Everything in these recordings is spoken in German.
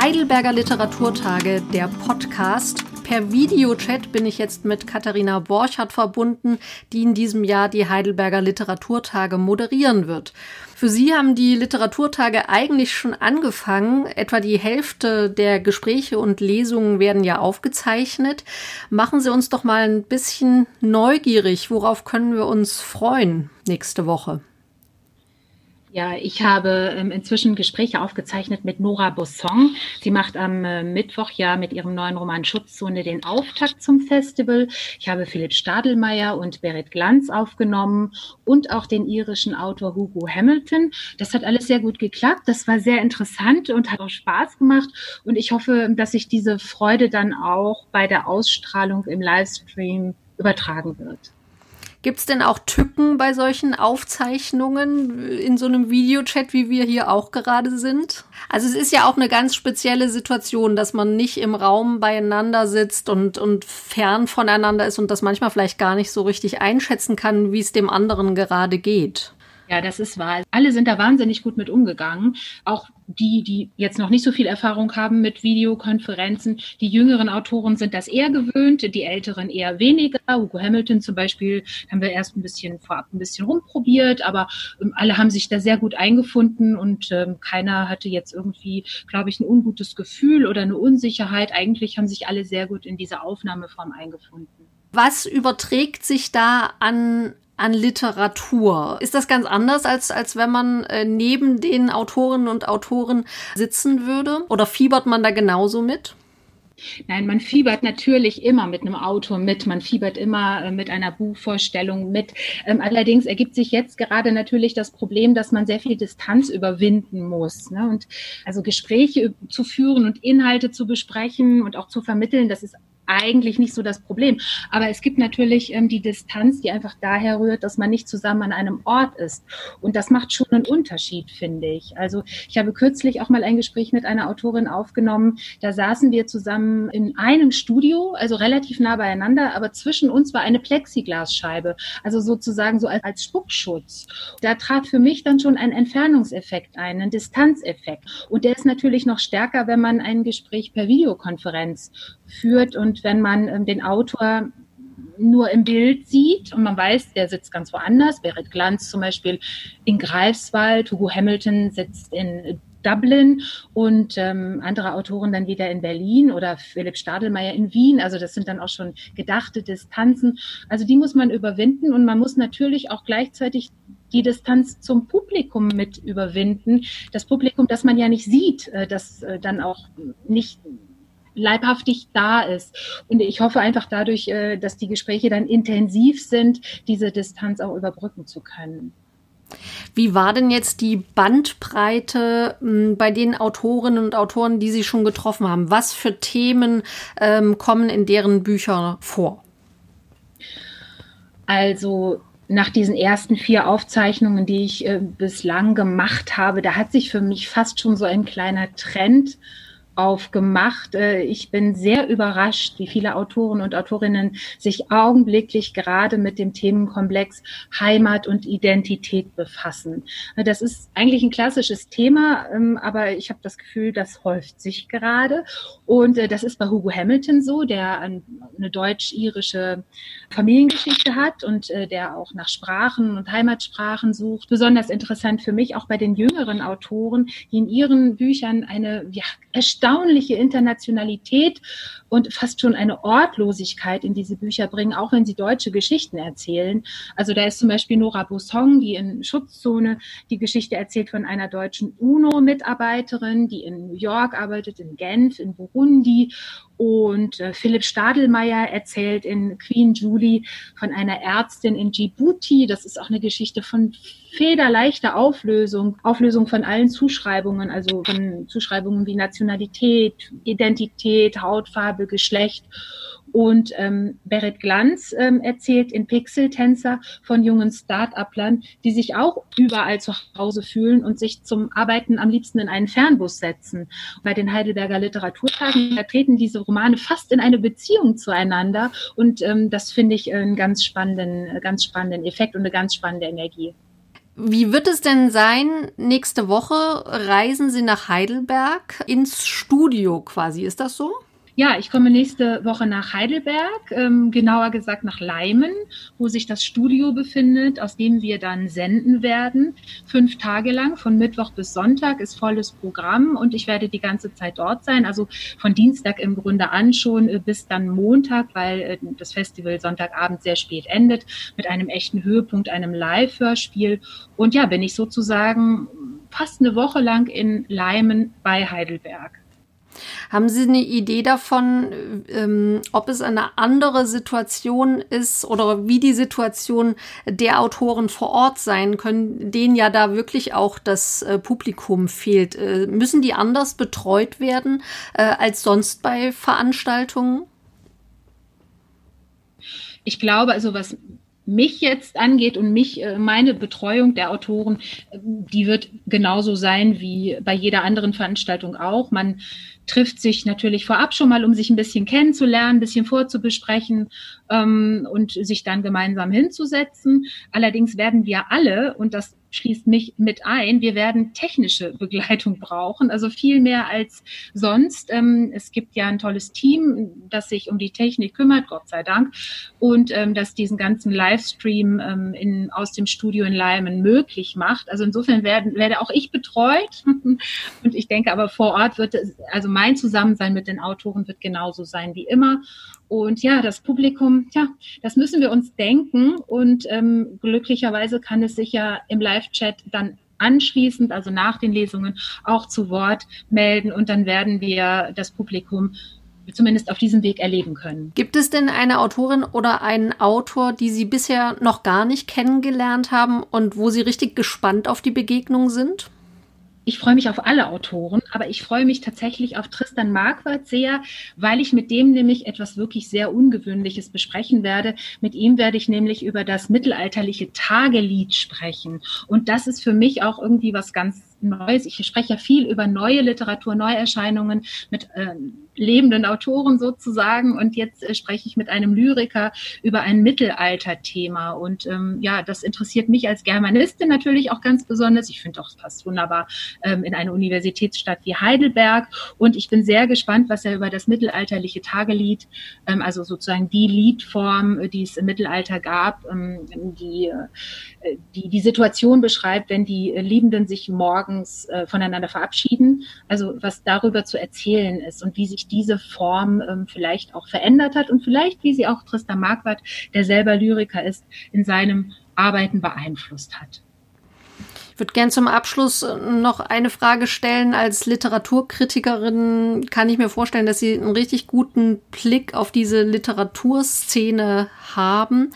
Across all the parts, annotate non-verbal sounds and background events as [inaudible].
Heidelberger Literaturtage, der Podcast. Per Videochat bin ich jetzt mit Katharina Borchardt verbunden, die in diesem Jahr die Heidelberger Literaturtage moderieren wird. Für Sie haben die Literaturtage eigentlich schon angefangen. Etwa die Hälfte der Gespräche und Lesungen werden ja aufgezeichnet. Machen Sie uns doch mal ein bisschen neugierig. Worauf können wir uns freuen nächste Woche? Ja, ich habe ähm, inzwischen Gespräche aufgezeichnet mit Nora Bosson. Sie macht am äh, Mittwoch ja mit ihrem neuen Roman Schutzzone den Auftakt zum Festival. Ich habe Philipp Stadelmeier und Berit Glanz aufgenommen und auch den irischen Autor Hugo Hamilton. Das hat alles sehr gut geklappt. Das war sehr interessant und hat auch Spaß gemacht. Und ich hoffe, dass sich diese Freude dann auch bei der Ausstrahlung im Livestream übertragen wird. Gibt es denn auch Tücken bei solchen Aufzeichnungen in so einem Videochat, wie wir hier auch gerade sind? Also es ist ja auch eine ganz spezielle Situation, dass man nicht im Raum beieinander sitzt und, und fern voneinander ist und das manchmal vielleicht gar nicht so richtig einschätzen kann, wie es dem anderen gerade geht. Ja, das ist wahr. Alle sind da wahnsinnig gut mit umgegangen. Auch die, die jetzt noch nicht so viel Erfahrung haben mit Videokonferenzen. Die jüngeren Autoren sind das eher gewöhnt, die älteren eher weniger. Hugo Hamilton zum Beispiel haben wir erst ein bisschen vorab ein bisschen rumprobiert, aber ähm, alle haben sich da sehr gut eingefunden und ähm, keiner hatte jetzt irgendwie, glaube ich, ein ungutes Gefühl oder eine Unsicherheit. Eigentlich haben sich alle sehr gut in diese Aufnahmeform eingefunden. Was überträgt sich da an an Literatur. Ist das ganz anders, als, als wenn man äh, neben den Autorinnen und Autoren sitzen würde? Oder fiebert man da genauso mit? Nein, man fiebert natürlich immer mit einem Autor mit, man fiebert immer äh, mit einer Buchvorstellung mit. Ähm, allerdings ergibt sich jetzt gerade natürlich das Problem, dass man sehr viel Distanz überwinden muss. Ne? Und also Gespräche zu führen und Inhalte zu besprechen und auch zu vermitteln, das ist eigentlich nicht so das Problem. Aber es gibt natürlich ähm, die Distanz, die einfach daher rührt, dass man nicht zusammen an einem Ort ist. Und das macht schon einen Unterschied, finde ich. Also ich habe kürzlich auch mal ein Gespräch mit einer Autorin aufgenommen. Da saßen wir zusammen in einem Studio, also relativ nah beieinander, aber zwischen uns war eine Plexiglasscheibe, also sozusagen so als, als Spuckschutz. Da trat für mich dann schon ein Entfernungseffekt ein, ein Distanzeffekt. Und der ist natürlich noch stärker, wenn man ein Gespräch per Videokonferenz führt und wenn man ähm, den Autor nur im Bild sieht und man weiß, der sitzt ganz woanders. Berit Glanz zum Beispiel in Greifswald, Hugo Hamilton sitzt in Dublin und ähm, andere Autoren dann wieder in Berlin oder Philipp Stadelmeier in Wien. Also das sind dann auch schon gedachte Distanzen. Also die muss man überwinden und man muss natürlich auch gleichzeitig die Distanz zum Publikum mit überwinden. Das Publikum, das man ja nicht sieht, äh, das äh, dann auch nicht leibhaftig da ist. Und ich hoffe einfach dadurch, äh, dass die Gespräche dann intensiv sind, diese Distanz auch überbrücken zu können. Wie war denn jetzt die Bandbreite hm, bei den Autorinnen und Autoren, die Sie schon getroffen haben? Was für Themen ähm, kommen in deren Büchern vor? Also nach diesen ersten vier Aufzeichnungen, die ich äh, bislang gemacht habe, da hat sich für mich fast schon so ein kleiner Trend aufgemacht. Äh, ich bin sehr überrascht, wie viele Autoren und Autorinnen sich augenblicklich gerade mit dem Themenkomplex Heimat und Identität befassen. Das ist eigentlich ein klassisches Thema, ähm, aber ich habe das Gefühl, das häuft sich gerade. Und äh, das ist bei Hugo Hamilton so, der eine deutsch-irische Familiengeschichte hat und äh, der auch nach Sprachen und Heimatsprachen sucht. Besonders interessant für mich auch bei den jüngeren Autoren, die in ihren Büchern eine ja, erstaunliche Internationalität und fast schon eine Ortlosigkeit in diese Bücher bringen, auch wenn sie deutsche Geschichten erzählen. Also da ist zum Beispiel Nora Bosong, die in Schutzzone die Geschichte erzählt von einer deutschen UNO-Mitarbeiterin, die in New York arbeitet, in Genf, in Burundi und äh, Philipp Stadelmeier erzählt in Queen Julie von einer Ärztin in Djibouti. Das ist auch eine Geschichte von federleichter Auflösung, Auflösung von allen Zuschreibungen, also von Zuschreibungen wie Nationalität, Identität, Hautfarbe, Geschlecht. Und ähm, Berit Glanz ähm, erzählt in Pixel-Tänzer von jungen Start-uplern, die sich auch überall zu Hause fühlen und sich zum Arbeiten am liebsten in einen Fernbus setzen. Bei den Heidelberger Literaturtagen treten diese Romane fast in eine Beziehung zueinander. Und ähm, das finde ich einen ganz spannenden, ganz spannenden Effekt und eine ganz spannende Energie. Wie wird es denn sein, nächste Woche reisen Sie nach Heidelberg ins Studio quasi, ist das so? Ja, ich komme nächste Woche nach Heidelberg, ähm, genauer gesagt nach Leimen, wo sich das Studio befindet, aus dem wir dann senden werden. Fünf Tage lang, von Mittwoch bis Sonntag ist volles Programm und ich werde die ganze Zeit dort sein. Also von Dienstag im Grunde an schon äh, bis dann Montag, weil äh, das Festival Sonntagabend sehr spät endet, mit einem echten Höhepunkt, einem Live-Hörspiel. Und ja, bin ich sozusagen fast eine Woche lang in Leimen bei Heidelberg. Haben Sie eine Idee davon, ähm, ob es eine andere Situation ist oder wie die Situation der Autoren vor Ort sein können, denen ja da wirklich auch das äh, Publikum fehlt? Äh, müssen die anders betreut werden äh, als sonst bei Veranstaltungen? Ich glaube, also was mich jetzt angeht und mich, äh, meine Betreuung der Autoren, die wird genauso sein wie bei jeder anderen Veranstaltung auch. Man trifft sich natürlich vorab schon mal, um sich ein bisschen kennenzulernen, ein bisschen vorzubesprechen ähm, und sich dann gemeinsam hinzusetzen. Allerdings werden wir alle, und das schließt mich mit ein, wir werden technische Begleitung brauchen, also viel mehr als sonst. Ähm, es gibt ja ein tolles Team, das sich um die Technik kümmert, Gott sei Dank, und ähm, das diesen ganzen Livestream ähm, in, aus dem Studio in Leimen möglich macht. Also insofern werden, werde auch ich betreut [laughs] und ich denke aber vor Ort wird es, also mein Zusammensein mit den Autoren wird genauso sein wie immer. Und ja, das Publikum, ja, das müssen wir uns denken. Und ähm, glücklicherweise kann es sich ja im Live-Chat dann anschließend, also nach den Lesungen, auch zu Wort melden. Und dann werden wir das Publikum zumindest auf diesem Weg erleben können. Gibt es denn eine Autorin oder einen Autor, die Sie bisher noch gar nicht kennengelernt haben und wo Sie richtig gespannt auf die Begegnung sind? Ich freue mich auf alle Autoren, aber ich freue mich tatsächlich auf Tristan Marquardt sehr, weil ich mit dem nämlich etwas wirklich sehr Ungewöhnliches besprechen werde. Mit ihm werde ich nämlich über das mittelalterliche Tagelied sprechen. Und das ist für mich auch irgendwie was ganz Neues. Ich spreche ja viel über neue Literatur, Neuerscheinungen mit äh, lebenden Autoren sozusagen. Und jetzt äh, spreche ich mit einem Lyriker über ein Mittelalterthema. Und ähm, ja, das interessiert mich als Germanistin natürlich auch ganz besonders. Ich finde auch, es passt wunderbar ähm, in eine Universitätsstadt wie Heidelberg. Und ich bin sehr gespannt, was er über das mittelalterliche Tagelied, ähm, also sozusagen die Liedform, äh, die es im Mittelalter gab, ähm, die, äh, die die Situation beschreibt, wenn die Liebenden sich morgens äh, voneinander verabschieden. Also was darüber zu erzählen ist und wie sich diese Form ähm, vielleicht auch verändert hat und vielleicht, wie sie auch Tristan Marquardt, der selber Lyriker ist, in seinem Arbeiten beeinflusst hat. Ich würde gern zum Abschluss äh, noch eine Frage stellen. Als Literaturkritikerin kann ich mir vorstellen, dass Sie einen richtig guten Blick auf diese Literaturszene haben.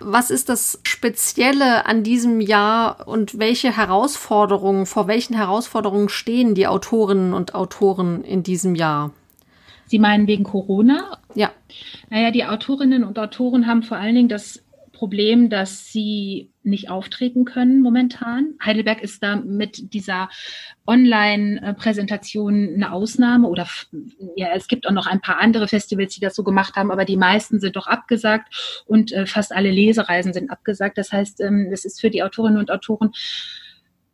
Was ist das Spezielle an diesem Jahr und welche Herausforderungen, vor welchen Herausforderungen stehen die Autorinnen und Autoren in diesem Jahr? Sie meinen wegen Corona? Ja. Naja, die Autorinnen und Autoren haben vor allen Dingen das Problem, dass sie nicht auftreten können momentan. Heidelberg ist da mit dieser Online-Präsentation eine Ausnahme oder ja, es gibt auch noch ein paar andere Festivals, die das so gemacht haben, aber die meisten sind doch abgesagt und äh, fast alle Lesereisen sind abgesagt. Das heißt, ähm, das ist für die Autorinnen und Autoren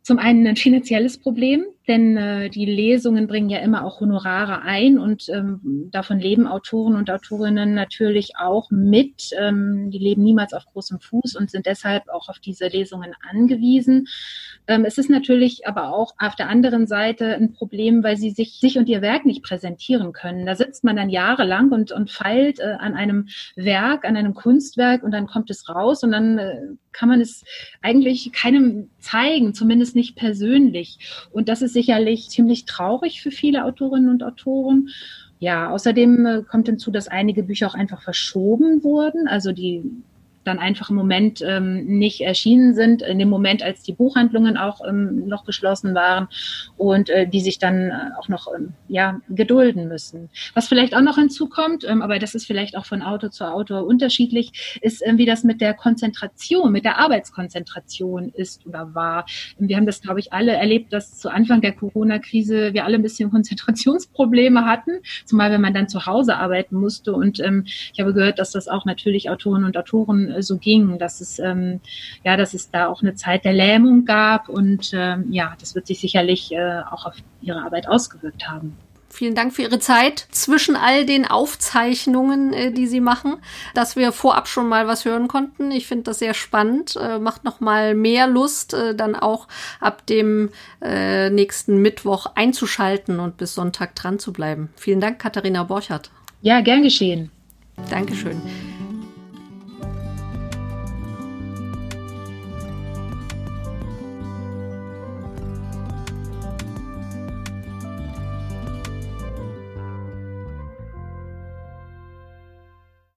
zum einen ein finanzielles Problem, denn äh, die Lesungen bringen ja immer auch Honorare ein und ähm, davon leben Autoren und Autorinnen natürlich auch mit. Ähm, die leben niemals auf großem Fuß und sind deshalb auch auf diese Lesungen angewiesen. Ähm, es ist natürlich aber auch auf der anderen Seite ein Problem, weil sie sich, sich und ihr Werk nicht präsentieren können. Da sitzt man dann jahrelang und, und feilt äh, an einem Werk, an einem Kunstwerk und dann kommt es raus und dann äh, kann man es eigentlich keinem zeigen, zumindest nicht persönlich. Und das ist sicherlich ziemlich traurig für viele Autorinnen und Autoren. Ja, außerdem äh, kommt hinzu, dass einige Bücher auch einfach verschoben wurden. Also die dann einfach im Moment ähm, nicht erschienen sind, in dem Moment, als die Buchhandlungen auch ähm, noch geschlossen waren und äh, die sich dann äh, auch noch ähm, ja, gedulden müssen. Was vielleicht auch noch hinzukommt, ähm, aber das ist vielleicht auch von Auto zu Auto unterschiedlich, ist, ähm, wie das mit der Konzentration, mit der Arbeitskonzentration ist oder war. Wir haben das, glaube ich, alle erlebt, dass zu Anfang der Corona-Krise wir alle ein bisschen Konzentrationsprobleme hatten, zumal wenn man dann zu Hause arbeiten musste. Und ähm, ich habe gehört, dass das auch natürlich Autoren und Autoren äh, so ging, dass es ähm, ja, dass es da auch eine Zeit der Lähmung gab und ähm, ja, das wird sich sicherlich äh, auch auf ihre Arbeit ausgewirkt haben. Vielen Dank für Ihre Zeit zwischen all den Aufzeichnungen, äh, die Sie machen, dass wir vorab schon mal was hören konnten. Ich finde das sehr spannend, äh, macht noch mal mehr Lust, äh, dann auch ab dem nächsten Mittwoch einzuschalten und bis Sonntag dran zu bleiben. Vielen Dank, Katharina Borchardt. Ja, gern geschehen. Dankeschön.